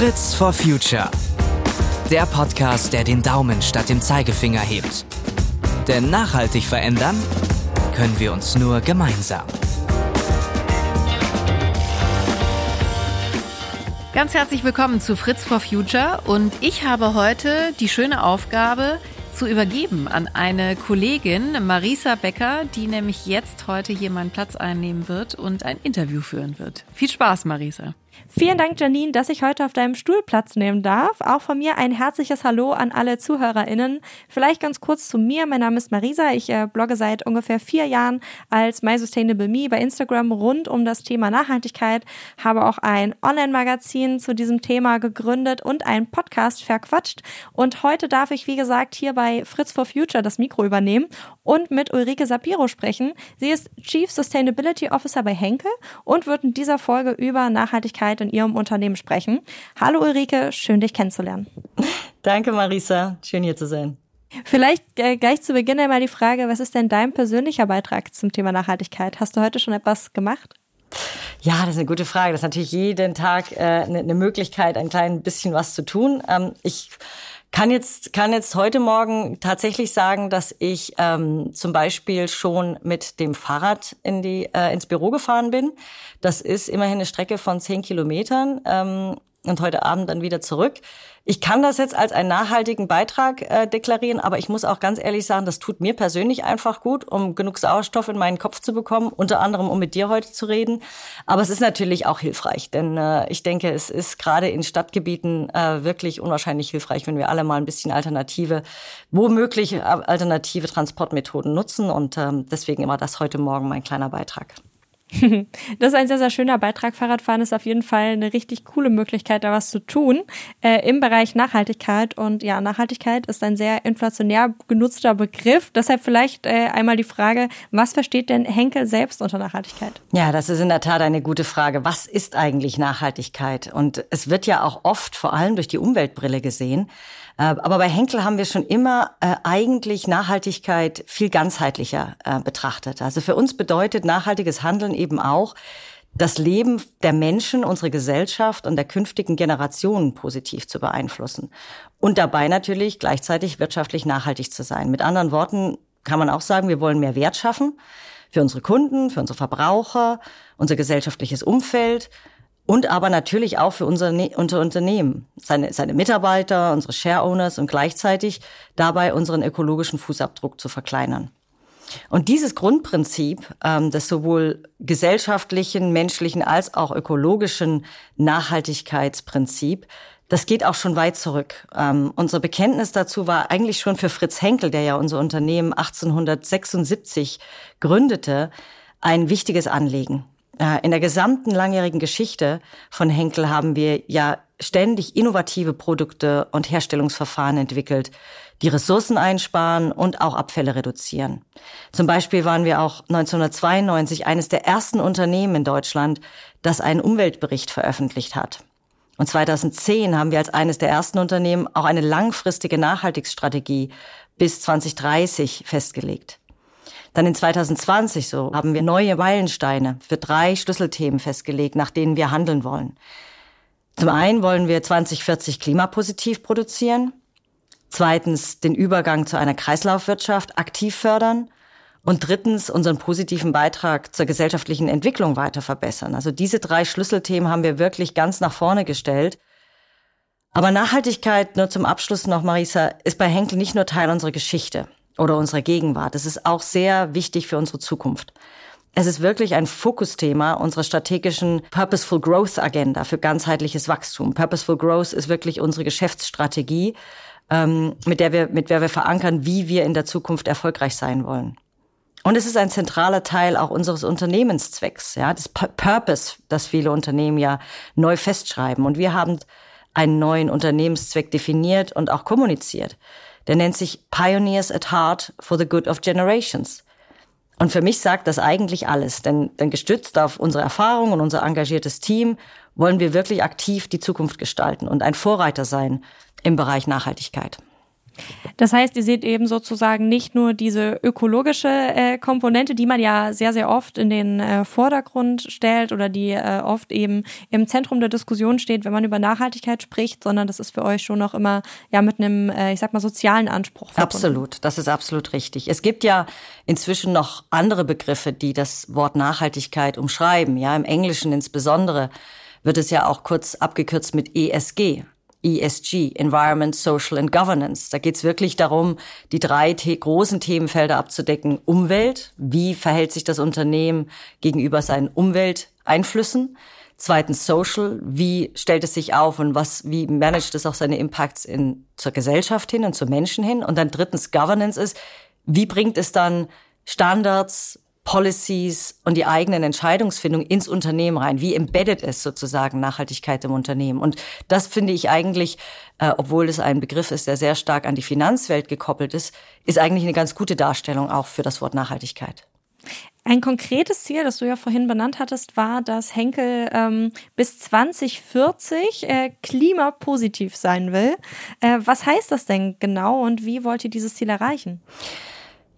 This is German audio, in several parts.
Fritz for Future. Der Podcast, der den Daumen statt dem Zeigefinger hebt. Denn nachhaltig verändern können wir uns nur gemeinsam. Ganz herzlich willkommen zu Fritz for Future und ich habe heute die schöne Aufgabe, zu übergeben an eine Kollegin, Marisa Becker, die nämlich jetzt heute hier meinen Platz einnehmen wird und ein Interview führen wird. Viel Spaß, Marisa. Vielen Dank, Janine, dass ich heute auf deinem Stuhl Platz nehmen darf. Auch von mir ein herzliches Hallo an alle ZuhörerInnen. Vielleicht ganz kurz zu mir. Mein Name ist Marisa. Ich äh, blogge seit ungefähr vier Jahren als My Sustainable Me bei Instagram rund um das Thema Nachhaltigkeit. Habe auch ein Online-Magazin zu diesem Thema gegründet und einen Podcast verquatscht. Und heute darf ich, wie gesagt, hier bei Fritz for Future das Mikro übernehmen und mit Ulrike Sapiro sprechen. Sie ist Chief Sustainability Officer bei Henkel und wird in dieser Folge über Nachhaltigkeit in Ihrem Unternehmen sprechen. Hallo Ulrike, schön dich kennenzulernen. Danke Marisa, schön hier zu sein. Vielleicht äh, gleich zu Beginn einmal die Frage, was ist denn dein persönlicher Beitrag zum Thema Nachhaltigkeit? Hast du heute schon etwas gemacht? Ja, das ist eine gute Frage. Das ist natürlich jeden Tag äh, eine, eine Möglichkeit, ein klein bisschen was zu tun. Ähm, ich kann jetzt, kann jetzt heute Morgen tatsächlich sagen, dass ich ähm, zum Beispiel schon mit dem Fahrrad in die, äh, ins Büro gefahren bin. Das ist immerhin eine Strecke von zehn Kilometern. Ähm, und heute Abend dann wieder zurück. Ich kann das jetzt als einen nachhaltigen Beitrag äh, deklarieren, aber ich muss auch ganz ehrlich sagen, das tut mir persönlich einfach gut, um genug Sauerstoff in meinen Kopf zu bekommen, unter anderem um mit dir heute zu reden. Aber es ist natürlich auch hilfreich, denn äh, ich denke, es ist gerade in Stadtgebieten äh, wirklich unwahrscheinlich hilfreich, wenn wir alle mal ein bisschen alternative, womöglich äh, alternative Transportmethoden nutzen. Und ähm, deswegen immer das heute Morgen mein kleiner Beitrag. Das ist ein sehr, sehr schöner Beitrag. Fahrradfahren ist auf jeden Fall eine richtig coole Möglichkeit, da was zu tun äh, im Bereich Nachhaltigkeit. Und ja, Nachhaltigkeit ist ein sehr inflationär genutzter Begriff. Deshalb vielleicht äh, einmal die Frage, was versteht denn Henkel selbst unter Nachhaltigkeit? Ja, das ist in der Tat eine gute Frage. Was ist eigentlich Nachhaltigkeit? Und es wird ja auch oft vor allem durch die Umweltbrille gesehen. Äh, aber bei Henkel haben wir schon immer äh, eigentlich Nachhaltigkeit viel ganzheitlicher äh, betrachtet. Also für uns bedeutet nachhaltiges Handeln eben auch, das Leben der Menschen, unsere Gesellschaft und der künftigen Generationen positiv zu beeinflussen. Und dabei natürlich gleichzeitig wirtschaftlich nachhaltig zu sein. Mit anderen Worten kann man auch sagen, wir wollen mehr Wert schaffen für unsere Kunden, für unsere Verbraucher, unser gesellschaftliches Umfeld und aber natürlich auch für unser, ne-, unser Unternehmen, seine, seine Mitarbeiter, unsere Share Owners und gleichzeitig dabei unseren ökologischen Fußabdruck zu verkleinern. Und dieses Grundprinzip ähm, des sowohl gesellschaftlichen, menschlichen als auch ökologischen Nachhaltigkeitsprinzip, das geht auch schon weit zurück. Ähm, unser Bekenntnis dazu war eigentlich schon für Fritz Henkel, der ja unser Unternehmen 1876 gründete, ein wichtiges Anliegen. Äh, in der gesamten langjährigen Geschichte von Henkel haben wir ja ständig innovative Produkte und Herstellungsverfahren entwickelt, die Ressourcen einsparen und auch Abfälle reduzieren. Zum Beispiel waren wir auch 1992 eines der ersten Unternehmen in Deutschland, das einen Umweltbericht veröffentlicht hat. Und 2010 haben wir als eines der ersten Unternehmen auch eine langfristige Nachhaltigkeitsstrategie bis 2030 festgelegt. Dann in 2020 so haben wir neue Meilensteine für drei Schlüsselthemen festgelegt, nach denen wir handeln wollen. Zum einen wollen wir 2040 klimapositiv produzieren. Zweitens den Übergang zu einer Kreislaufwirtschaft aktiv fördern. Und drittens unseren positiven Beitrag zur gesellschaftlichen Entwicklung weiter verbessern. Also diese drei Schlüsselthemen haben wir wirklich ganz nach vorne gestellt. Aber Nachhaltigkeit, nur zum Abschluss noch, Marisa, ist bei Henkel nicht nur Teil unserer Geschichte oder unserer Gegenwart. Es ist auch sehr wichtig für unsere Zukunft. Es ist wirklich ein Fokusthema unserer strategischen Purposeful Growth Agenda für ganzheitliches Wachstum. Purposeful Growth ist wirklich unsere Geschäftsstrategie, ähm, mit der wir, mit der wir verankern, wie wir in der Zukunft erfolgreich sein wollen. Und es ist ein zentraler Teil auch unseres Unternehmenszwecks, ja, des Purpose, das viele Unternehmen ja neu festschreiben. Und wir haben einen neuen Unternehmenszweck definiert und auch kommuniziert. Der nennt sich Pioneers at Heart for the Good of Generations. Und für mich sagt das eigentlich alles, denn, denn gestützt auf unsere Erfahrung und unser engagiertes Team wollen wir wirklich aktiv die Zukunft gestalten und ein Vorreiter sein im Bereich Nachhaltigkeit. Das heißt, ihr seht eben sozusagen nicht nur diese ökologische äh, Komponente, die man ja sehr, sehr oft in den äh, Vordergrund stellt oder die äh, oft eben im Zentrum der Diskussion steht, wenn man über Nachhaltigkeit spricht, sondern das ist für euch schon noch immer ja mit einem, äh, ich sag mal, sozialen Anspruch verbunden. Absolut, das ist absolut richtig. Es gibt ja inzwischen noch andere Begriffe, die das Wort Nachhaltigkeit umschreiben. Ja, im Englischen insbesondere wird es ja auch kurz abgekürzt mit ESG. ESG, Environment, Social and Governance. Da geht es wirklich darum, die drei the großen Themenfelder abzudecken. Umwelt, wie verhält sich das Unternehmen gegenüber seinen Umwelteinflüssen? Zweitens Social, wie stellt es sich auf und was, wie managt es auch seine Impacts in, zur Gesellschaft hin und zu Menschen hin? Und dann drittens Governance ist, wie bringt es dann Standards, Policies und die eigenen Entscheidungsfindung ins Unternehmen rein? Wie embedded es sozusagen Nachhaltigkeit im Unternehmen? Und das finde ich eigentlich, äh, obwohl es ein Begriff ist, der sehr stark an die Finanzwelt gekoppelt ist, ist eigentlich eine ganz gute Darstellung auch für das Wort Nachhaltigkeit. Ein konkretes Ziel, das du ja vorhin benannt hattest, war, dass Henkel ähm, bis 2040 äh, klimapositiv sein will. Äh, was heißt das denn genau und wie wollt ihr dieses Ziel erreichen?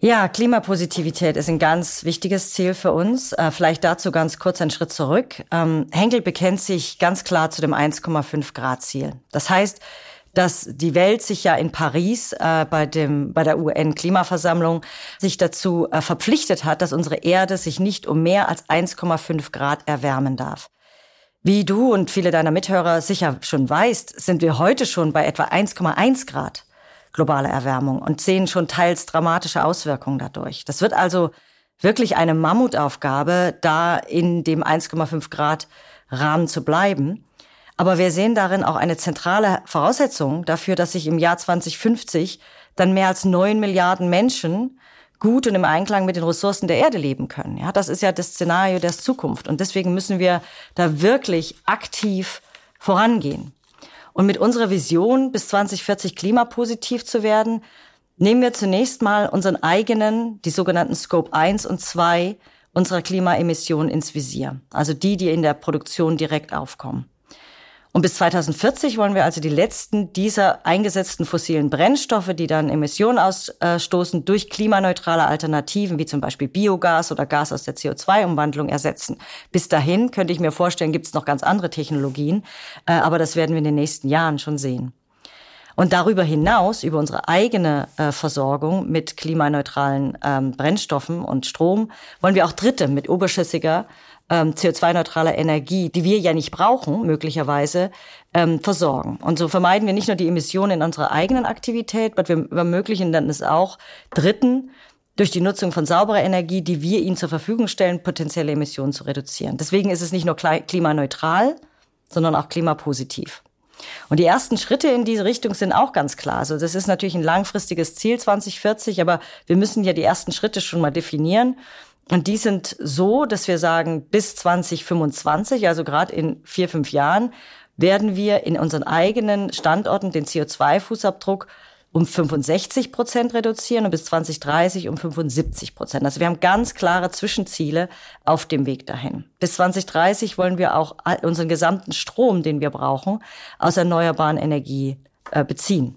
Ja, Klimapositivität ist ein ganz wichtiges Ziel für uns. Äh, vielleicht dazu ganz kurz einen Schritt zurück. Ähm, Henkel bekennt sich ganz klar zu dem 1,5 Grad Ziel. Das heißt, dass die Welt sich ja in Paris äh, bei dem bei der UN Klimaversammlung sich dazu äh, verpflichtet hat, dass unsere Erde sich nicht um mehr als 1,5 Grad erwärmen darf. Wie du und viele deiner Mithörer sicher schon weißt, sind wir heute schon bei etwa 1,1 Grad globale Erwärmung und sehen schon teils dramatische Auswirkungen dadurch. Das wird also wirklich eine Mammutaufgabe, da in dem 1,5 Grad Rahmen zu bleiben. Aber wir sehen darin auch eine zentrale Voraussetzung dafür, dass sich im Jahr 2050 dann mehr als neun Milliarden Menschen gut und im Einklang mit den Ressourcen der Erde leben können. Ja, das ist ja das Szenario der Zukunft. Und deswegen müssen wir da wirklich aktiv vorangehen. Und mit unserer Vision, bis 2040 klimapositiv zu werden, nehmen wir zunächst mal unseren eigenen, die sogenannten Scope 1 und 2 unserer Klimaemissionen ins Visier. Also die, die in der Produktion direkt aufkommen. Und bis 2040 wollen wir also die letzten dieser eingesetzten fossilen Brennstoffe, die dann Emissionen ausstoßen, durch klimaneutrale Alternativen wie zum Beispiel Biogas oder Gas aus der CO2-Umwandlung ersetzen. Bis dahin könnte ich mir vorstellen, gibt es noch ganz andere Technologien, äh, aber das werden wir in den nächsten Jahren schon sehen. Und darüber hinaus, über unsere eigene äh, Versorgung mit klimaneutralen ähm, Brennstoffen und Strom, wollen wir auch Dritte mit oberschüssiger ähm, CO2-neutraler Energie, die wir ja nicht brauchen, möglicherweise, ähm, versorgen. Und so vermeiden wir nicht nur die Emissionen in unserer eigenen Aktivität, aber wir ermöglichen dann es auch Dritten, durch die Nutzung von sauberer Energie, die wir ihnen zur Verfügung stellen, potenzielle Emissionen zu reduzieren. Deswegen ist es nicht nur klimaneutral, sondern auch klimapositiv. Und die ersten Schritte in diese Richtung sind auch ganz klar. Also das ist natürlich ein langfristiges Ziel 2040, aber wir müssen ja die ersten Schritte schon mal definieren. Und die sind so, dass wir sagen, bis 2025, also gerade in vier, fünf Jahren, werden wir in unseren eigenen Standorten den CO2-Fußabdruck um 65 Prozent reduzieren und bis 2030 um 75 Prozent. Also wir haben ganz klare Zwischenziele auf dem Weg dahin. Bis 2030 wollen wir auch unseren gesamten Strom, den wir brauchen, aus erneuerbaren Energie äh, beziehen.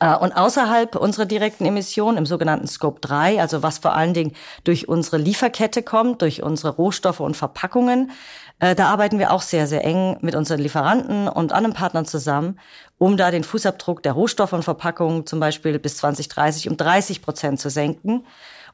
Äh, und außerhalb unserer direkten Emissionen im sogenannten Scope 3, also was vor allen Dingen durch unsere Lieferkette kommt, durch unsere Rohstoffe und Verpackungen, äh, da arbeiten wir auch sehr, sehr eng mit unseren Lieferanten und anderen Partnern zusammen, um da den Fußabdruck der Rohstoffe und Verpackungen zum Beispiel bis 2030 um 30 Prozent zu senken.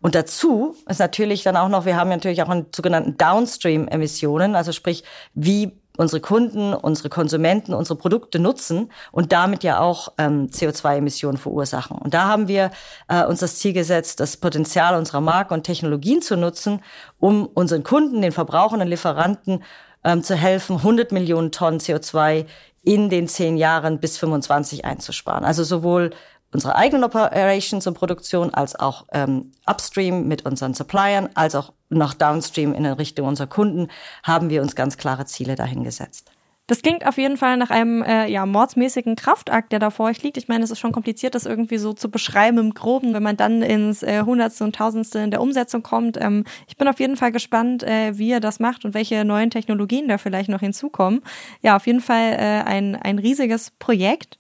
Und dazu ist natürlich dann auch noch, wir haben natürlich auch einen sogenannten Downstream-Emissionen, also sprich, wie unsere Kunden, unsere Konsumenten unsere Produkte nutzen und damit ja auch ähm, CO2-Emissionen verursachen. Und da haben wir äh, uns das Ziel gesetzt, das Potenzial unserer Marken und Technologien zu nutzen, um unseren Kunden, den Verbrauchern und Lieferanten ähm, zu helfen, 100 Millionen Tonnen CO2 in den zehn Jahren bis 25 einzusparen. Also sowohl unsere eigenen Operations und Produktion, als auch ähm, upstream mit unseren Suppliern, als auch noch downstream in Richtung unserer Kunden, haben wir uns ganz klare Ziele dahin gesetzt. Das klingt auf jeden Fall nach einem äh, ja, mordsmäßigen Kraftakt, der da vor euch liegt. Ich meine, es ist schon kompliziert, das irgendwie so zu beschreiben im Groben, wenn man dann ins äh, Hundertste und Tausendste in der Umsetzung kommt. Ähm, ich bin auf jeden Fall gespannt, äh, wie ihr das macht und welche neuen Technologien da vielleicht noch hinzukommen. Ja, auf jeden Fall äh, ein, ein riesiges Projekt.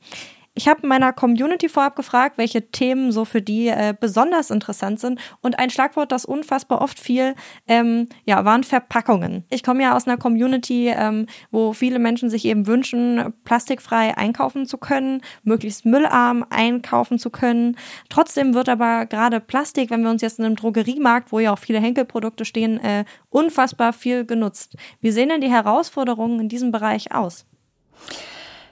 Ich habe meiner Community vorab gefragt, welche Themen so für die äh, besonders interessant sind. Und ein Schlagwort, das unfassbar oft fiel, ähm, ja, waren Verpackungen. Ich komme ja aus einer Community, ähm, wo viele Menschen sich eben wünschen, plastikfrei einkaufen zu können, möglichst müllarm einkaufen zu können. Trotzdem wird aber gerade Plastik, wenn wir uns jetzt in einem Drogeriemarkt, wo ja auch viele Henkelprodukte stehen, äh, unfassbar viel genutzt. Wie sehen denn die Herausforderungen in diesem Bereich aus?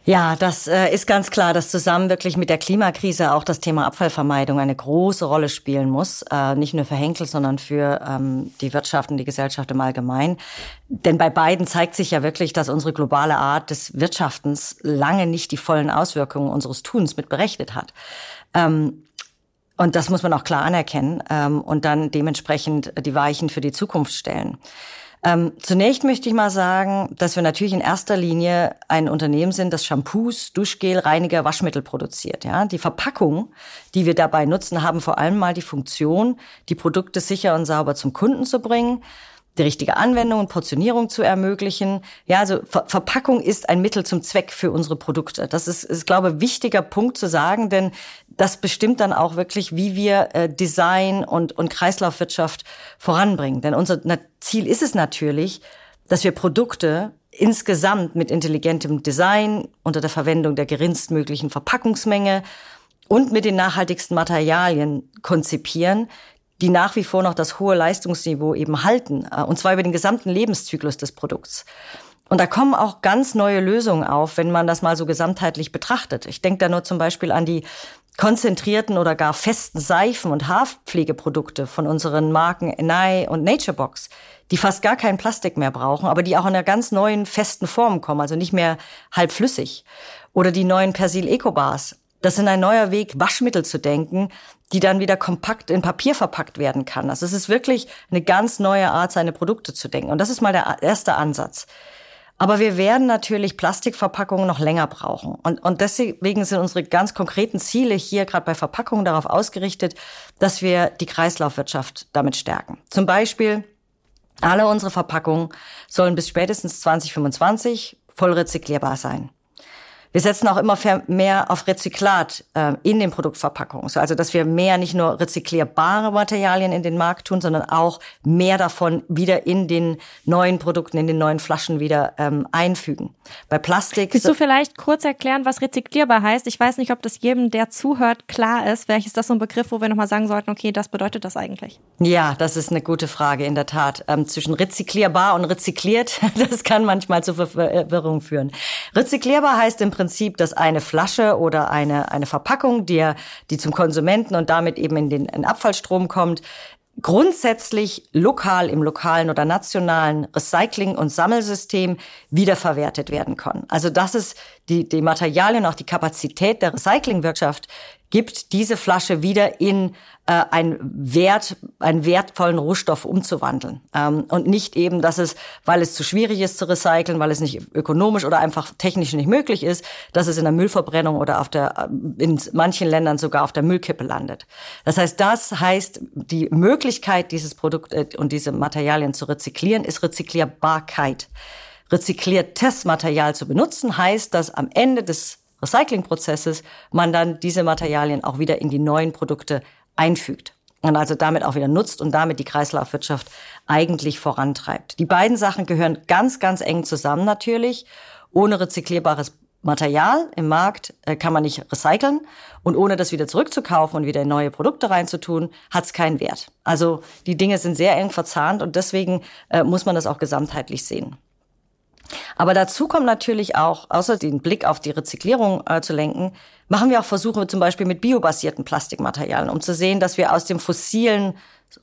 Ja, das äh, ist ganz klar, dass zusammen wirklich mit der Klimakrise auch das Thema Abfallvermeidung eine große Rolle spielen muss. Äh, nicht nur für Henkel, sondern für ähm, die Wirtschaft und die Gesellschaft im Allgemeinen. Denn bei beiden zeigt sich ja wirklich, dass unsere globale Art des Wirtschaftens lange nicht die vollen Auswirkungen unseres Tuns mit berechnet hat. Ähm, und das muss man auch klar anerkennen ähm, und dann dementsprechend die Weichen für die Zukunft stellen. Ähm, zunächst möchte ich mal sagen, dass wir natürlich in erster Linie ein Unternehmen sind, das Shampoos, Duschgel, Reiniger, Waschmittel produziert. Ja, die Verpackung, die wir dabei nutzen, haben vor allem mal die Funktion, die Produkte sicher und sauber zum Kunden zu bringen die richtige Anwendung und Portionierung zu ermöglichen. Ja, also Ver Verpackung ist ein Mittel zum Zweck für unsere Produkte. Das ist, ist glaube ich, wichtiger Punkt zu sagen, denn das bestimmt dann auch wirklich, wie wir äh, Design und, und Kreislaufwirtschaft voranbringen. Denn unser Ziel ist es natürlich, dass wir Produkte insgesamt mit intelligentem Design unter der Verwendung der geringstmöglichen Verpackungsmenge und mit den nachhaltigsten Materialien konzipieren, die nach wie vor noch das hohe Leistungsniveau eben halten, äh, und zwar über den gesamten Lebenszyklus des Produkts. Und da kommen auch ganz neue Lösungen auf, wenn man das mal so gesamtheitlich betrachtet. Ich denke da nur zum Beispiel an die konzentrierten oder gar festen Seifen- und Haarpflegeprodukte von unseren Marken Enai und Naturebox, die fast gar kein Plastik mehr brauchen, aber die auch in einer ganz neuen festen Form kommen, also nicht mehr halb flüssig. Oder die neuen Persil Eco Bars, das ist ein neuer Weg, Waschmittel zu denken, die dann wieder kompakt in Papier verpackt werden kann. Also es ist wirklich eine ganz neue Art, seine Produkte zu denken. Und das ist mal der erste Ansatz. Aber wir werden natürlich Plastikverpackungen noch länger brauchen. Und, und deswegen sind unsere ganz konkreten Ziele hier gerade bei Verpackungen darauf ausgerichtet, dass wir die Kreislaufwirtschaft damit stärken. Zum Beispiel, alle unsere Verpackungen sollen bis spätestens 2025 voll rezyklierbar sein. Wir setzen auch immer mehr auf Rezyklat äh, in den Produktverpackungen. Also, dass wir mehr nicht nur rezyklierbare Materialien in den Markt tun, sondern auch mehr davon wieder in den neuen Produkten, in den neuen Flaschen wieder ähm, einfügen. Bei Plastik. Willst du vielleicht kurz erklären, was rezyklierbar heißt? Ich weiß nicht, ob das jedem, der zuhört, klar ist. Vielleicht ist das so ein Begriff, wo wir nochmal sagen sollten, okay, das bedeutet das eigentlich. Ja, das ist eine gute Frage, in der Tat. Ähm, zwischen rezyklierbar und rezykliert, das kann manchmal zu Verwirrung führen. Rezyklierbar heißt im Prinzip, dass eine Flasche oder eine, eine Verpackung, die, die zum Konsumenten und damit eben in den in Abfallstrom kommt, grundsätzlich lokal im lokalen oder nationalen Recycling- und Sammelsystem wiederverwertet werden kann. Also das ist die, die Materialien, auch die Kapazität der Recyclingwirtschaft gibt, diese Flasche wieder in äh, einen Wert, einen wertvollen Rohstoff umzuwandeln. Ähm, und nicht eben, dass es, weil es zu schwierig ist zu recyceln, weil es nicht ökonomisch oder einfach technisch nicht möglich ist, dass es in der Müllverbrennung oder auf der, äh, in manchen Ländern sogar auf der Müllkippe landet. Das heißt, das heißt, die Möglichkeit, dieses Produkt äh, und diese Materialien zu rezyklieren, ist Rezyklierbarkeit. Rezykliertes Material zu benutzen heißt, dass am Ende des Recyclingprozesses man dann diese Materialien auch wieder in die neuen Produkte einfügt und also damit auch wieder nutzt und damit die Kreislaufwirtschaft eigentlich vorantreibt. Die beiden Sachen gehören ganz, ganz eng zusammen natürlich. Ohne rezyklierbares Material im Markt äh, kann man nicht recyceln und ohne das wieder zurückzukaufen und wieder in neue Produkte reinzutun, hat es keinen Wert. Also die Dinge sind sehr eng verzahnt und deswegen äh, muss man das auch gesamtheitlich sehen. Aber dazu kommt natürlich auch, außer den Blick auf die Rezyklierung äh, zu lenken, machen wir auch Versuche zum Beispiel mit biobasierten Plastikmaterialien, um zu sehen, dass wir aus dem fossilen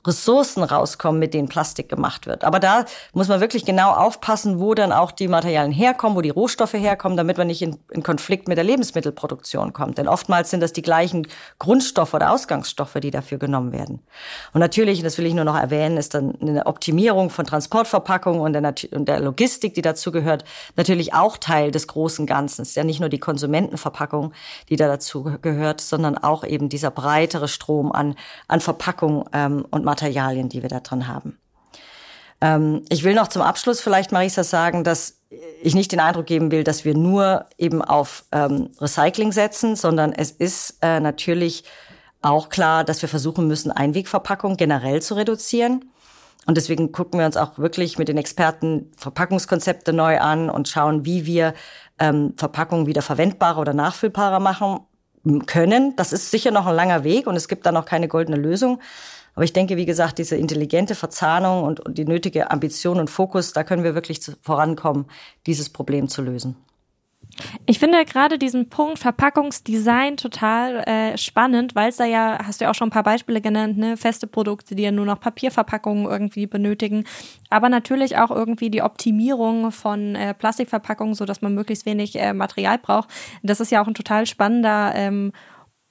Ressourcen rauskommen, mit denen Plastik gemacht wird. Aber da muss man wirklich genau aufpassen, wo dann auch die Materialien herkommen, wo die Rohstoffe herkommen, damit man nicht in, in Konflikt mit der Lebensmittelproduktion kommt. Denn oftmals sind das die gleichen Grundstoffe oder Ausgangsstoffe, die dafür genommen werden. Und natürlich, das will ich nur noch erwähnen, ist dann eine Optimierung von Transportverpackungen und der, und der Logistik, die dazu gehört, natürlich auch Teil des großen Ganzen. Es ist ja nicht nur die Konsumentenverpackung, die da dazu gehört, sondern auch eben dieser breitere Strom an, an Verpackungen ähm, und Materialien, die wir da drin haben. Ähm, ich will noch zum Abschluss vielleicht, Marisa, sagen, dass ich nicht den Eindruck geben will, dass wir nur eben auf ähm, Recycling setzen, sondern es ist äh, natürlich auch klar, dass wir versuchen müssen, Einwegverpackung generell zu reduzieren. Und deswegen gucken wir uns auch wirklich mit den Experten Verpackungskonzepte neu an und schauen, wie wir ähm, Verpackungen wieder verwendbarer oder nachfüllbarer machen können. Das ist sicher noch ein langer Weg und es gibt da noch keine goldene Lösung. Aber ich denke, wie gesagt, diese intelligente Verzahnung und, und die nötige Ambition und Fokus, da können wir wirklich vorankommen, dieses Problem zu lösen. Ich finde gerade diesen Punkt Verpackungsdesign total äh, spannend, weil es da ja, hast du ja auch schon ein paar Beispiele genannt, ne, feste Produkte, die ja nur noch Papierverpackungen irgendwie benötigen, aber natürlich auch irgendwie die Optimierung von äh, Plastikverpackungen, so dass man möglichst wenig äh, Material braucht. Das ist ja auch ein total spannender ähm,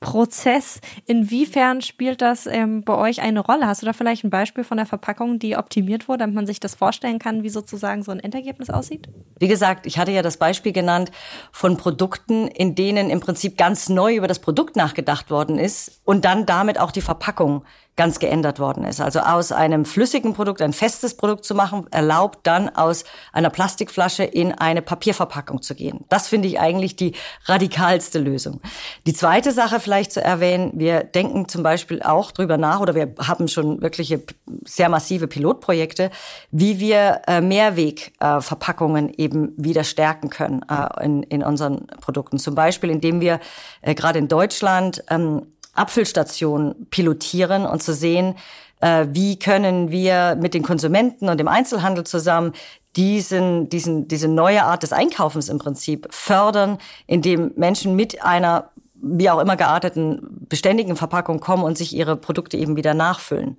Prozess. Inwiefern spielt das ähm, bei euch eine Rolle? Hast du da vielleicht ein Beispiel von der Verpackung, die optimiert wurde, damit man sich das vorstellen kann, wie sozusagen so ein Endergebnis aussieht? Wie gesagt, ich hatte ja das Beispiel genannt von Produkten, in denen im Prinzip ganz neu über das Produkt nachgedacht worden ist und dann damit auch die Verpackung ganz geändert worden ist. Also aus einem flüssigen Produkt ein festes Produkt zu machen, erlaubt dann aus einer Plastikflasche in eine Papierverpackung zu gehen. Das finde ich eigentlich die radikalste Lösung. Die zweite Sache vielleicht zu erwähnen, wir denken zum Beispiel auch drüber nach oder wir haben schon wirkliche sehr massive Pilotprojekte, wie wir äh, Mehrwegverpackungen eben wieder stärken können äh, in, unseren Produkten. Zum Beispiel, indem wir äh, gerade in Deutschland ähm, Abfüllstationen pilotieren und zu sehen, äh, wie können wir mit den Konsumenten und dem Einzelhandel zusammen diesen, diesen, diese neue Art des Einkaufens im Prinzip fördern, indem Menschen mit einer wie auch immer gearteten beständigen Verpackung kommen und sich ihre Produkte eben wieder nachfüllen.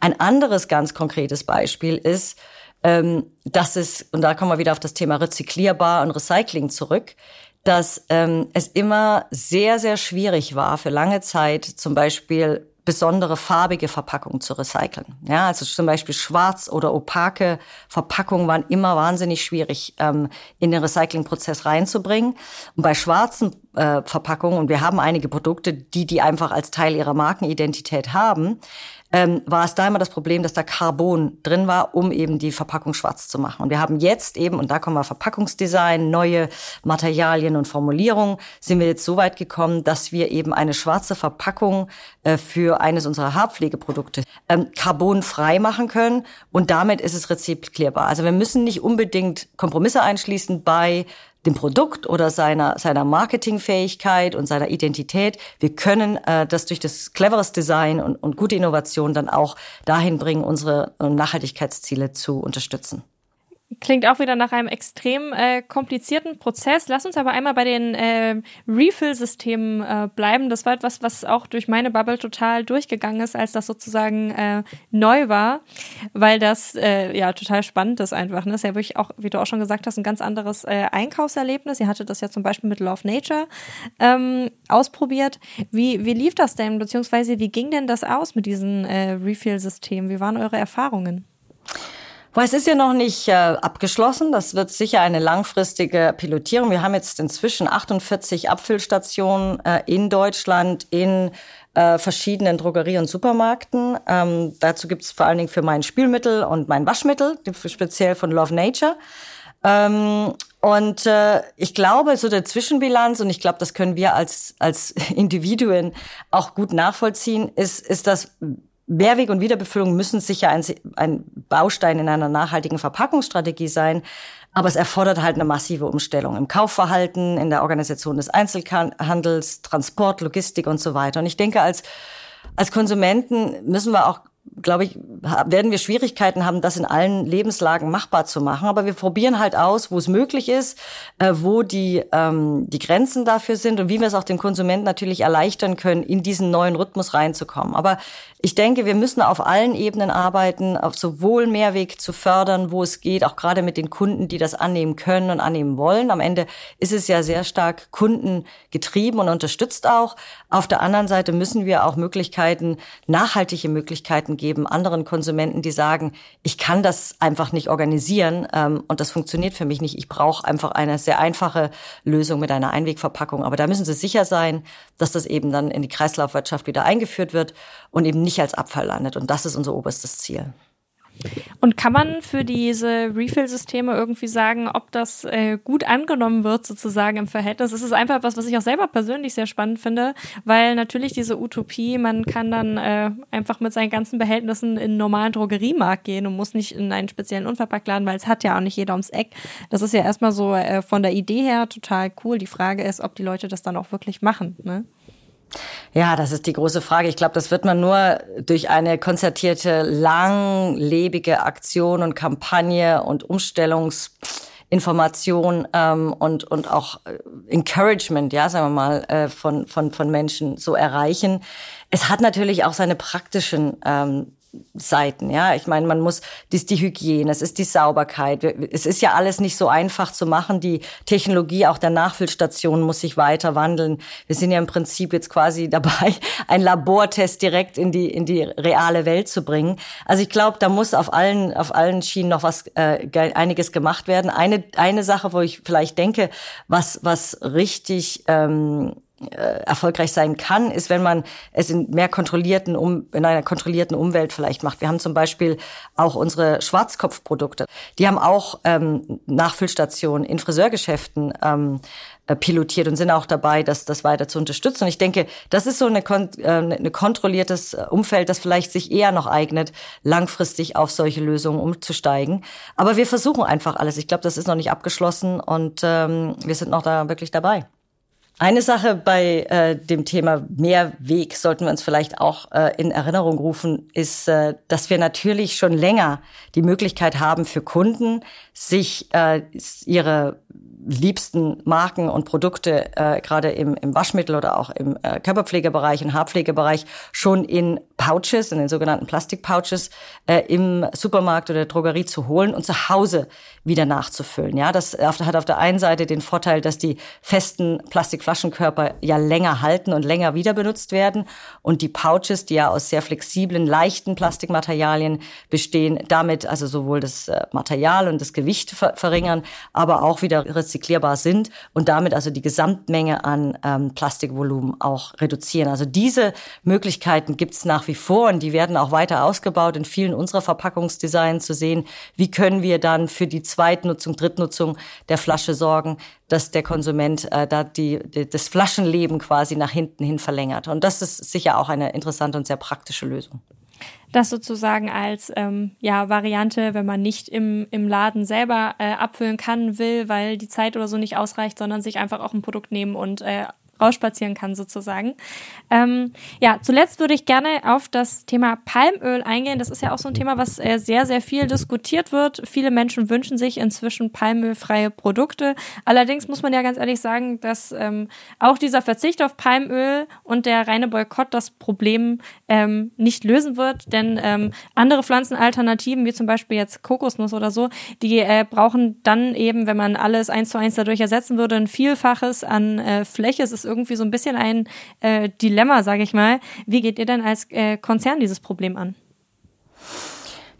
Ein anderes ganz konkretes Beispiel ist, ähm, dass es, und da kommen wir wieder auf das Thema rezyklierbar und Recycling zurück, dass ähm, es immer sehr, sehr schwierig war für lange Zeit zum Beispiel besondere farbige Verpackungen zu recyceln. Ja, also zum Beispiel schwarz oder opake Verpackungen waren immer wahnsinnig schwierig ähm, in den Recyclingprozess reinzubringen. Und bei schwarzen äh, Verpackungen, und wir haben einige Produkte, die die einfach als Teil ihrer Markenidentität haben, ähm, war es da immer das Problem, dass da Carbon drin war, um eben die Verpackung schwarz zu machen. Und wir haben jetzt eben, und da kommen wir Verpackungsdesign, neue Materialien und Formulierungen, sind wir jetzt so weit gekommen, dass wir eben eine schwarze Verpackung äh, für eines unserer Haarpflegeprodukte ähm, carbonfrei machen können. Und damit ist es rezyklierbar. Also wir müssen nicht unbedingt Kompromisse einschließen bei dem Produkt oder seiner, seiner Marketingfähigkeit und seiner Identität. Wir können äh, das durch das cleveres Design und, und gute Innovation dann auch dahin bringen, unsere äh, Nachhaltigkeitsziele zu unterstützen. Klingt auch wieder nach einem extrem äh, komplizierten Prozess. Lass uns aber einmal bei den äh, Refill-Systemen äh, bleiben. Das war etwas, was auch durch meine Bubble total durchgegangen ist, als das sozusagen äh, neu war, weil das äh, ja total spannend ist einfach. Ne? Das ist ja wirklich auch, wie du auch schon gesagt hast, ein ganz anderes äh, Einkaufserlebnis. Ihr hattet das ja zum Beispiel mit Love Nature ähm, ausprobiert. Wie, wie lief das denn, beziehungsweise wie ging denn das aus mit diesen äh, Refill-Systemen? Wie waren eure Erfahrungen? Weil es ist ja noch nicht äh, abgeschlossen. Das wird sicher eine langfristige Pilotierung. Wir haben jetzt inzwischen 48 Abfüllstationen äh, in Deutschland in äh, verschiedenen Drogerie- und Supermärkten. Ähm, dazu gibt es vor allen Dingen für mein Spülmittel und mein Waschmittel, speziell von Love Nature. Ähm, und äh, ich glaube, so der Zwischenbilanz, und ich glaube, das können wir als, als Individuen auch gut nachvollziehen, ist, ist das Mehrweg- und Wiederbefüllung müssen sicher ein, ein Baustein in einer nachhaltigen Verpackungsstrategie sein. Aber es erfordert halt eine massive Umstellung im Kaufverhalten, in der Organisation des Einzelhandels, Transport, Logistik und so weiter. Und ich denke, als, als Konsumenten müssen wir auch glaube ich, werden wir Schwierigkeiten haben, das in allen Lebenslagen machbar zu machen. Aber wir probieren halt aus, wo es möglich ist, äh, wo die, ähm, die Grenzen dafür sind und wie wir es auch dem Konsumenten natürlich erleichtern können, in diesen neuen Rhythmus reinzukommen. Aber ich denke, wir müssen auf allen Ebenen arbeiten, auf sowohl Mehrweg zu fördern, wo es geht, auch gerade mit den Kunden, die das annehmen können und annehmen wollen. Am Ende ist es ja sehr stark kundengetrieben und unterstützt auch. Auf der anderen Seite müssen wir auch Möglichkeiten, nachhaltige Möglichkeiten geben, anderen Konsumenten, die sagen, ich kann das einfach nicht organisieren ähm, und das funktioniert für mich nicht. Ich brauche einfach eine sehr einfache Lösung mit einer Einwegverpackung. Aber da müssen Sie sicher sein, dass das eben dann in die Kreislaufwirtschaft wieder eingeführt wird und eben nicht als Abfall landet. Und das ist unser oberstes Ziel. Und kann man für diese Refill-Systeme irgendwie sagen, ob das äh, gut angenommen wird, sozusagen im Verhältnis? Es ist einfach etwas, was ich auch selber persönlich sehr spannend finde, weil natürlich diese Utopie, man kann dann äh, einfach mit seinen ganzen Behältnissen in einen normalen Drogeriemarkt gehen und muss nicht in einen speziellen Unverpacktladen, weil es hat ja auch nicht jeder ums Eck. Das ist ja erstmal so äh, von der Idee her total cool. Die Frage ist, ob die Leute das dann auch wirklich machen. Ne? Ja, das ist die große Frage. Ich glaube, das wird man nur durch eine konzertierte, langlebige Aktion und Kampagne und Umstellungsinformation ähm, und, und auch äh, Encouragement, ja, sagen wir mal, äh, von, von, von Menschen so erreichen. Es hat natürlich auch seine praktischen ähm, Seiten. Ja, ich meine, man muss, das ist die Hygiene, es ist die Sauberkeit. Es ist ja alles nicht so einfach zu machen. Die Technologie auch der Nachfüllstation muss sich weiter wandeln. Wir sind ja im Prinzip jetzt quasi dabei, einen Labortest direkt in die in die reale Welt zu bringen. Also ich glaube, da muss auf allen auf allen Schienen noch was äh, einiges gemacht werden. Eine eine Sache, wo ich vielleicht denke, was was richtig ähm, äh, erfolgreich sein kann, ist, wenn man es in mehr kontrollierten, um, in einer kontrollierten Umwelt vielleicht macht. Wir haben zum Beispiel auch unsere Schwarzkopfprodukte. Die haben auch ähm, Nachfüllstationen in Friseurgeschäften ähm, äh, pilotiert und sind auch dabei, das, das weiter zu unterstützen. Und ich denke, das ist so eine, äh, eine kontrolliertes Umfeld, das vielleicht sich eher noch eignet, langfristig auf solche Lösungen umzusteigen. Aber wir versuchen einfach alles. Ich glaube, das ist noch nicht abgeschlossen und ähm, wir sind noch da wirklich dabei. Eine Sache bei äh, dem Thema Mehrweg sollten wir uns vielleicht auch äh, in Erinnerung rufen, ist, äh, dass wir natürlich schon länger die Möglichkeit haben für Kunden, sich äh, ihre liebsten Marken und Produkte, äh, gerade im, im Waschmittel oder auch im äh, Körperpflegebereich und Haarpflegebereich, schon in Pouches, in den sogenannten Plastikpouches, äh, im Supermarkt oder Drogerie zu holen und zu Hause wieder nachzufüllen. Ja, das hat auf der einen Seite den Vorteil, dass die festen Plastikflaschenkörper ja länger halten und länger wieder benutzt werden und die Pouches, die ja aus sehr flexiblen, leichten Plastikmaterialien bestehen, damit also sowohl das äh, Material und das Gewicht ver verringern, aber auch wieder rezyklierbar sind und damit also die Gesamtmenge an ähm, Plastikvolumen auch reduzieren. Also diese Möglichkeiten gibt es nach wie vor und die werden auch weiter ausgebaut in vielen unserer Verpackungsdesigns zu sehen, wie können wir dann für die Zweitnutzung, Drittnutzung der Flasche sorgen, dass der Konsument äh, da die, die, das Flaschenleben quasi nach hinten hin verlängert. Und das ist sicher auch eine interessante und sehr praktische Lösung das sozusagen als ähm, ja, Variante, wenn man nicht im, im Laden selber äh, abfüllen kann, will, weil die Zeit oder so nicht ausreicht, sondern sich einfach auch ein Produkt nehmen und äh, rausspazieren kann sozusagen. Ähm, ja, zuletzt würde ich gerne auf das Thema Palmöl eingehen. Das ist ja auch so ein Thema, was äh, sehr, sehr viel diskutiert wird. Viele Menschen wünschen sich inzwischen palmölfreie Produkte. Allerdings muss man ja ganz ehrlich sagen, dass ähm, auch dieser Verzicht auf Palmöl und der reine Boykott das Problem ähm, nicht lösen wird, denn ähm, andere Pflanzenalternativen, wie zum Beispiel jetzt Kokosnuss oder so, die äh, brauchen dann eben, wenn man alles eins zu eins dadurch ersetzen würde, ein Vielfaches an äh, Fläche. Es ist irgendwie so ein bisschen ein äh, Dilemma, sage ich mal. Wie geht ihr denn als äh, Konzern dieses Problem an?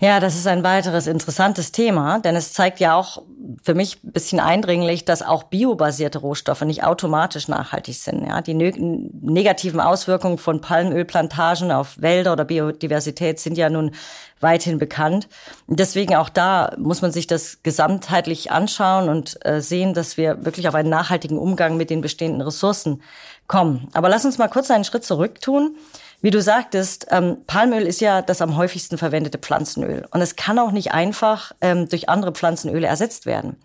Ja, das ist ein weiteres interessantes Thema, denn es zeigt ja auch für mich ein bisschen eindringlich, dass auch biobasierte Rohstoffe nicht automatisch nachhaltig sind. Ja, die negativen Auswirkungen von Palmölplantagen auf Wälder oder Biodiversität sind ja nun weithin bekannt. Deswegen auch da muss man sich das gesamtheitlich anschauen und äh, sehen, dass wir wirklich auf einen nachhaltigen Umgang mit den bestehenden Ressourcen kommen. Aber lass uns mal kurz einen Schritt zurück tun. Wie du sagtest, ähm, Palmöl ist ja das am häufigsten verwendete Pflanzenöl. Und es kann auch nicht einfach ähm, durch andere Pflanzenöle ersetzt werden.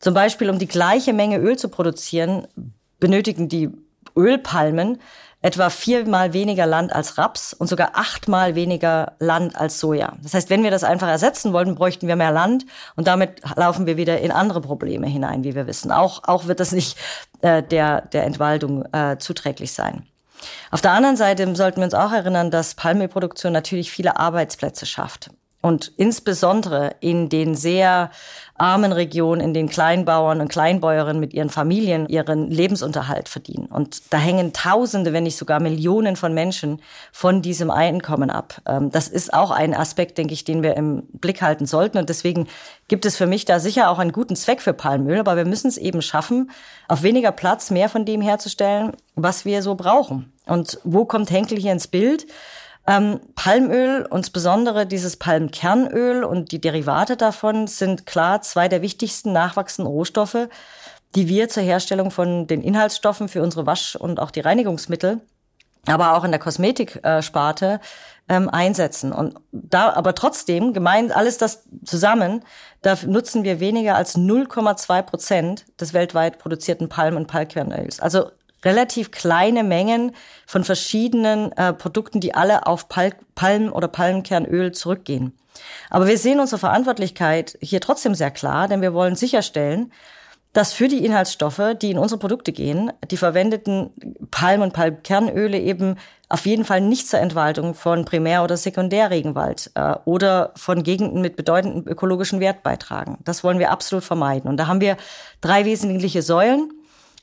Zum Beispiel, um die gleiche Menge Öl zu produzieren, benötigen die Ölpalmen etwa viermal weniger Land als Raps und sogar achtmal weniger Land als Soja. Das heißt, wenn wir das einfach ersetzen wollten, bräuchten wir mehr Land und damit laufen wir wieder in andere Probleme hinein, wie wir wissen. Auch, auch wird das nicht äh, der, der Entwaldung äh, zuträglich sein. Auf der anderen Seite sollten wir uns auch erinnern, dass Palmölproduktion natürlich viele Arbeitsplätze schafft. Und insbesondere in den sehr armen Regionen, in den Kleinbauern und Kleinbäuerinnen mit ihren Familien ihren Lebensunterhalt verdienen. Und da hängen Tausende, wenn nicht sogar Millionen von Menschen von diesem Einkommen ab. Ähm, das ist auch ein Aspekt, denke ich, den wir im Blick halten sollten. Und deswegen gibt es für mich da sicher auch einen guten Zweck für Palmöl. Aber wir müssen es eben schaffen, auf weniger Platz mehr von dem herzustellen, was wir so brauchen. Und wo kommt Henkel hier ins Bild? Ähm, Palmöl, insbesondere dieses Palmkernöl und die Derivate davon sind klar zwei der wichtigsten nachwachsenden Rohstoffe, die wir zur Herstellung von den Inhaltsstoffen für unsere Wasch- und auch die Reinigungsmittel, aber auch in der Kosmetiksparte ähm, einsetzen. Und da, aber trotzdem, gemeint alles das zusammen, da nutzen wir weniger als 0,2 Prozent des weltweit produzierten Palm- und Palmkernöls. Also relativ kleine Mengen von verschiedenen äh, Produkten, die alle auf Pal Palm- oder Palmkernöl zurückgehen. Aber wir sehen unsere Verantwortlichkeit hier trotzdem sehr klar, denn wir wollen sicherstellen, dass für die Inhaltsstoffe, die in unsere Produkte gehen, die verwendeten Palm- und Palmkernöle eben auf jeden Fall nicht zur Entwaldung von Primär- oder Sekundärregenwald äh, oder von Gegenden mit bedeutendem ökologischen Wert beitragen. Das wollen wir absolut vermeiden. Und da haben wir drei wesentliche Säulen,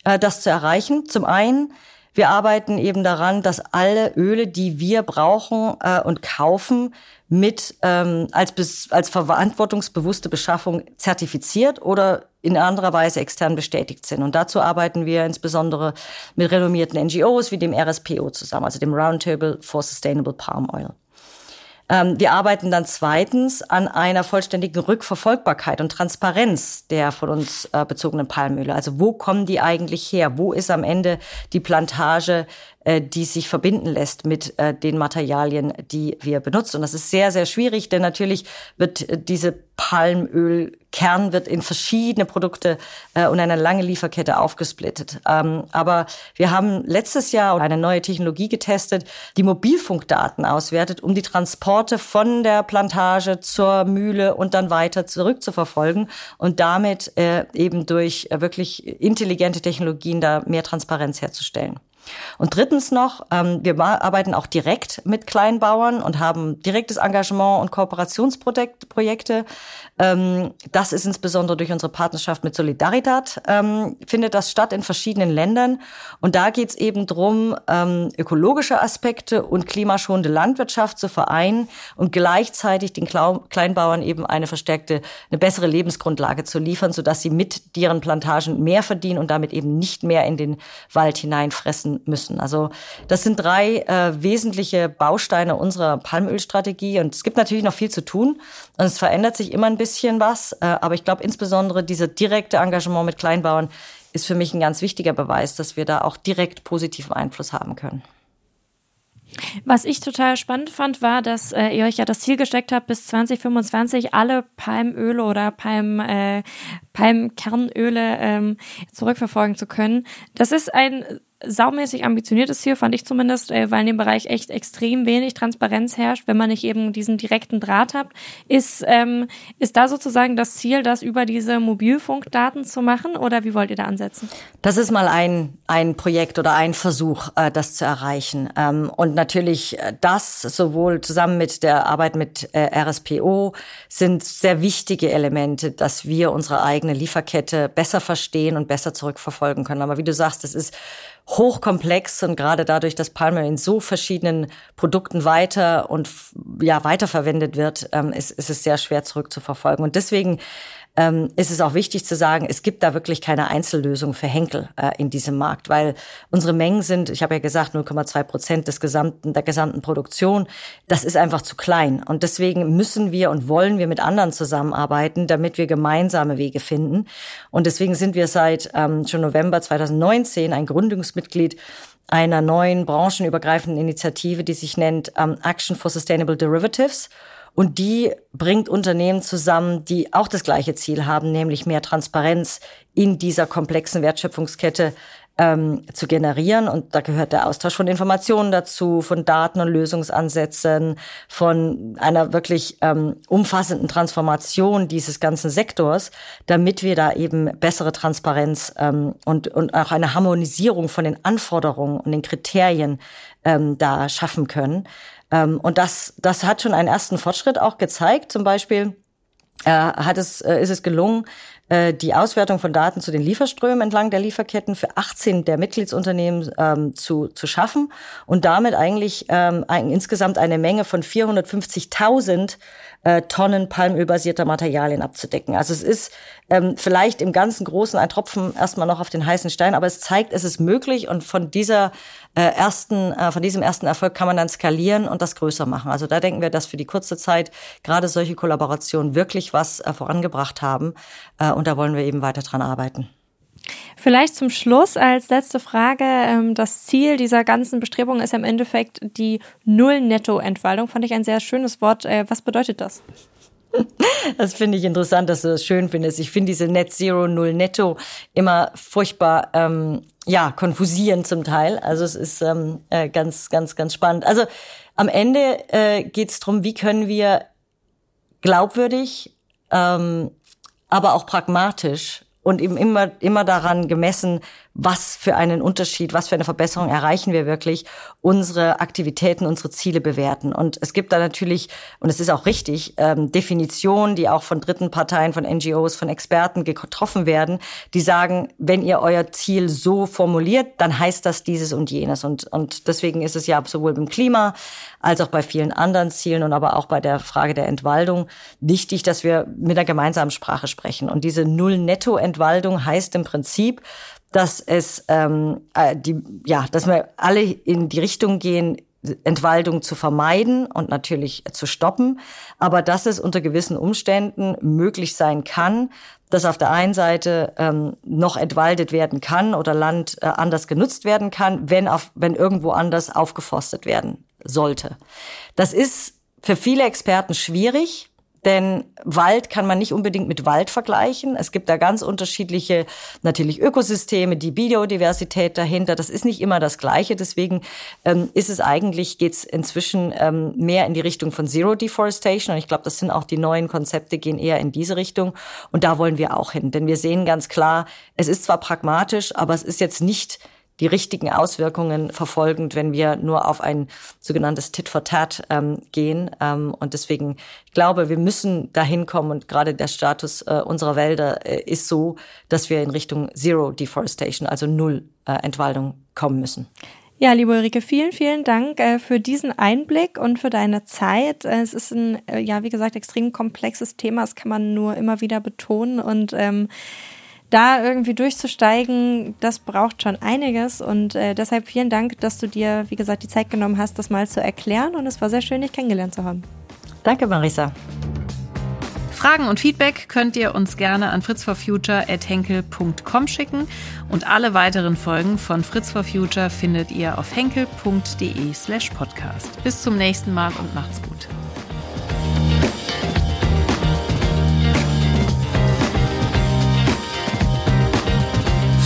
das zu erreichen. Zum einen wir arbeiten eben daran, dass alle Öle, die wir brauchen äh, und kaufen, mit ähm, als, als verantwortungsbewusste Beschaffung zertifiziert oder in anderer Weise extern bestätigt sind. Und dazu arbeiten wir insbesondere mit renommierten NGOs wie dem RSPO zusammen, also dem Roundtable for Sustainable Palm Oil. Ähm, wir arbeiten dann zweitens an einer vollständigen Rückverfolgbarkeit und Transparenz der von uns äh, bezogenen Palmöle. Also wo kommen die eigentlich her? Wo ist am Ende die Plantage die sich verbinden lässt mit äh, den Materialien, die wir benutzen. Und das ist sehr, sehr schwierig, denn natürlich wird äh, diese Palmölkern wird in verschiedene Produkte und eine lange Lieferkette aufgesplittet. Ähm, aber wir haben letztes Jahr eine neue Technologie getestet, die Mobilfunkdaten auswertet, um die Transporte von der Plantage zur Mühle und dann weiter zurückzuverfolgen und damit eben durch wirklich intelligente Technologien da mehr Transparenz herzustellen. Und drittens noch, ähm, wir arbeiten auch direkt mit Kleinbauern und haben direktes Engagement und Kooperationsprojekte. Ähm, das ist insbesondere durch unsere Partnerschaft mit Solidaridad, ähm, findet das statt in verschiedenen Ländern. Und da geht es eben drum, ökologische Aspekte und klimaschonende Landwirtschaft zu vereinen und gleichzeitig den Kleinbauern eben eine verstärkte, eine bessere Lebensgrundlage zu liefern, sodass sie mit ihren Plantagen mehr verdienen und damit eben nicht mehr in den Wald hineinfressen setzen müssen. Also das sind drei äh, wesentliche Bausteine unserer Palmölstrategie und es gibt natürlich noch viel zu tun und es verändert sich immer ein bisschen was, äh, aber ich glaube insbesondere dieser direkte Engagement mit Kleinbauern ist für mich ein ganz wichtiger Beweis, dass wir da auch direkt positiven Einfluss haben können. Was ich total spannend fand, war, dass äh, ihr euch ja das Ziel gesteckt habt, bis 2025 alle Palmöle oder Palm, äh, Palmkernöle ähm, zurückverfolgen zu können. Das ist ein saumäßig ambitioniertes Ziel, fand ich zumindest, äh, weil in dem Bereich echt extrem wenig Transparenz herrscht, wenn man nicht eben diesen direkten Draht hat. Ist, ähm, ist da sozusagen das Ziel, das über diese Mobilfunkdaten zu machen oder wie wollt ihr da ansetzen? Das ist mal ein, ein Projekt oder ein Versuch, äh, das zu erreichen. Ähm, und natürlich äh, das sowohl zusammen mit der Arbeit mit äh, RSPO sind sehr wichtige Elemente, dass wir unsere eigene Lieferkette besser verstehen und besser zurückverfolgen können. Aber wie du sagst, das ist hochkomplex und gerade dadurch, dass Palmöl in so verschiedenen Produkten weiter und ja weiterverwendet wird, ähm, ist, ist es sehr schwer zurückzuverfolgen. Und deswegen ähm, ist es auch wichtig zu sagen, es gibt da wirklich keine Einzellösung für Henkel äh, in diesem Markt, weil unsere Mengen sind, ich habe ja gesagt, 0,2 Prozent des gesamten, der gesamten Produktion. Das ist einfach zu klein. Und deswegen müssen wir und wollen wir mit anderen zusammenarbeiten, damit wir gemeinsame Wege finden. Und deswegen sind wir seit ähm, schon November 2019 ein Gründungsmitglied einer neuen branchenübergreifenden Initiative, die sich nennt ähm, Action for Sustainable Derivatives. Und die bringt Unternehmen zusammen, die auch das gleiche Ziel haben, nämlich mehr Transparenz in dieser komplexen Wertschöpfungskette ähm, zu generieren. Und da gehört der Austausch von Informationen dazu, von Daten und Lösungsansätzen, von einer wirklich ähm, umfassenden Transformation dieses ganzen Sektors, damit wir da eben bessere Transparenz ähm, und, und auch eine Harmonisierung von den Anforderungen und den Kriterien ähm, da schaffen können. Ähm, und das, das hat schon einen ersten Fortschritt auch gezeigt. Zum Beispiel äh, hat es, äh, ist es gelungen, äh, die Auswertung von Daten zu den Lieferströmen entlang der Lieferketten für 18 der Mitgliedsunternehmen ähm, zu, zu schaffen und damit eigentlich ähm, ein, insgesamt eine Menge von 450.000 äh, Tonnen palmölbasierter Materialien abzudecken. Also es ist ähm, vielleicht im ganzen Großen ein Tropfen erstmal noch auf den heißen Stein, aber es zeigt, es ist möglich und von dieser äh, ersten, äh, von diesem ersten Erfolg kann man dann skalieren und das größer machen. Also da denken wir, dass für die kurze Zeit gerade solche Kollaborationen wirklich was äh, vorangebracht haben äh, und da wollen wir eben weiter dran arbeiten. Vielleicht zum Schluss als letzte Frage. Ähm, das Ziel dieser ganzen Bestrebungen ist im Endeffekt die Null-Netto-Entwaldung. Fand ich ein sehr schönes Wort. Äh, was bedeutet das? Das finde ich interessant, dass du das schön findest. Ich finde diese Net Zero Null Netto immer furchtbar, ähm, ja, konfusierend zum Teil. Also es ist ähm, äh, ganz, ganz, ganz spannend. Also am Ende äh, geht es darum, wie können wir glaubwürdig, ähm, aber auch pragmatisch und eben immer, immer daran gemessen, was für einen Unterschied, was für eine Verbesserung erreichen wir wirklich, unsere Aktivitäten, unsere Ziele bewerten. Und es gibt da natürlich, und es ist auch richtig, ähm, Definitionen, die auch von dritten Parteien, von NGOs, von Experten getroffen werden, die sagen, wenn ihr euer Ziel so formuliert, dann heißt das dieses und jenes. Und, und deswegen ist es ja sowohl beim Klima als auch bei vielen anderen Zielen und aber auch bei der Frage der Entwaldung wichtig, dass wir mit einer gemeinsamen Sprache sprechen. Und diese Null-Netto-Entwaldung heißt im Prinzip, dass es ähm, äh, die ja, dass wir alle in die Richtung gehen, Entwaldung zu vermeiden und natürlich zu stoppen, aber dass es unter gewissen Umständen möglich sein kann, dass auf der einen Seite ähm, noch entwaldet werden kann oder Land äh, anders genutzt werden kann, wenn, auf, wenn irgendwo anders aufgeforstet werden sollte. Das ist für viele Experten schwierig, denn Wald kann man nicht unbedingt mit Wald vergleichen. Es gibt da ganz unterschiedliche, natürlich Ökosysteme, die Biodiversität dahinter. Das ist nicht immer das Gleiche. Deswegen ähm, ist es eigentlich, geht es inzwischen ähm, mehr in die Richtung von Zero Deforestation. Und ich glaube, das sind auch die neuen Konzepte, gehen eher in diese Richtung. Und da wollen wir auch hin. Denn wir sehen ganz klar, es ist zwar pragmatisch, aber es ist jetzt nicht die richtigen Auswirkungen verfolgend, wenn wir nur auf ein sogenanntes Tit for Tat ähm, gehen. Ähm, und deswegen, ich glaube, wir müssen dahin kommen und gerade der Status äh, unserer Wälder äh, ist so, dass wir in Richtung Zero Deforestation, also Null äh, Entwaldung kommen müssen. Ja, liebe Ulrike, vielen, vielen Dank äh, für diesen Einblick und für deine Zeit. Äh, es ist ein, äh, ja, wie gesagt, extrem komplexes Thema. Das kann man nur immer wieder betonen und ähm, da irgendwie durchzusteigen, das braucht schon einiges und äh, deshalb vielen Dank, dass du dir, wie gesagt, die Zeit genommen hast, das mal zu erklären und es war sehr schön, dich kennengelernt zu haben. Danke, Marisa. Fragen und Feedback könnt ihr uns gerne an fritzforfuture.henkel.com schicken und alle weiteren Folgen von Fritz for Future findet ihr auf henkel.de slash podcast. Bis zum nächsten Mal und macht's gut.